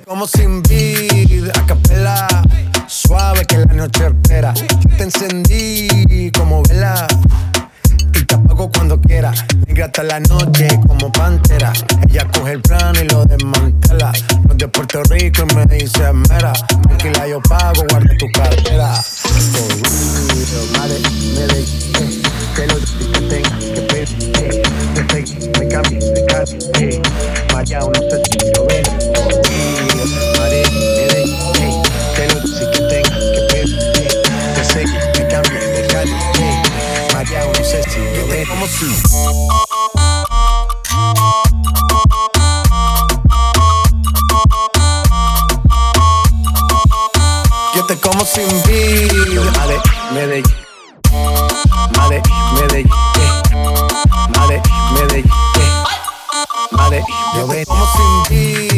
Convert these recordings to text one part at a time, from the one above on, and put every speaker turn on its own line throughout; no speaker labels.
Como sin vida, a capela. Suave que la noche espera. Te encendí como vela. Y te apago cuando quiera. Negra hasta la noche como pantera. Ella coge el plan y lo desmantela. No de Puerto Rico y me dice mera. Tranquila, yo pago, guarda tu cara. Si. Yo te como sin vida. Made, Medellín. Made, Medellín. Made, Medellín. Made, yo te como sin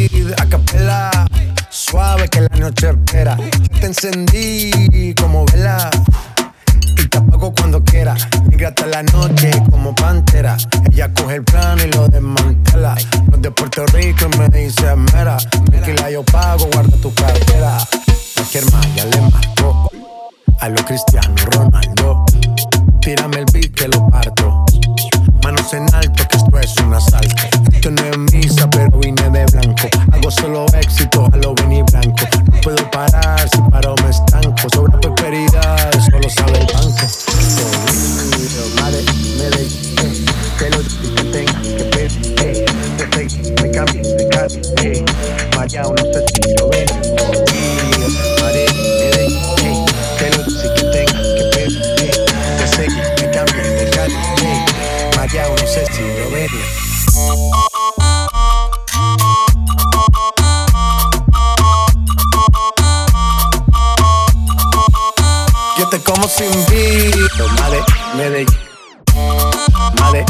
vida. A capela. Suave que la noche espera. Yo te encendí como vela. Y te apago cuando quiera. Negra hasta la noche lo desmantela. No de Puerto Rico y me dice mera. Tranquila, yo pago, guarda tu cartera. Cualquier malla le marco. A lo Cristiano Ronaldo. Tírame el beat que lo parto. Manos en alto, que esto es un asalto. Esto no es misa, pero vine de blanco. Hago solo éxito, sé, me cambie, eh, María, no sé. Madre, de, que lo que tenga que ver, sé, me cambie, me cambie, eh, María, no sé si lo ven. Yo te como sin vida. Made, Medellín. Made,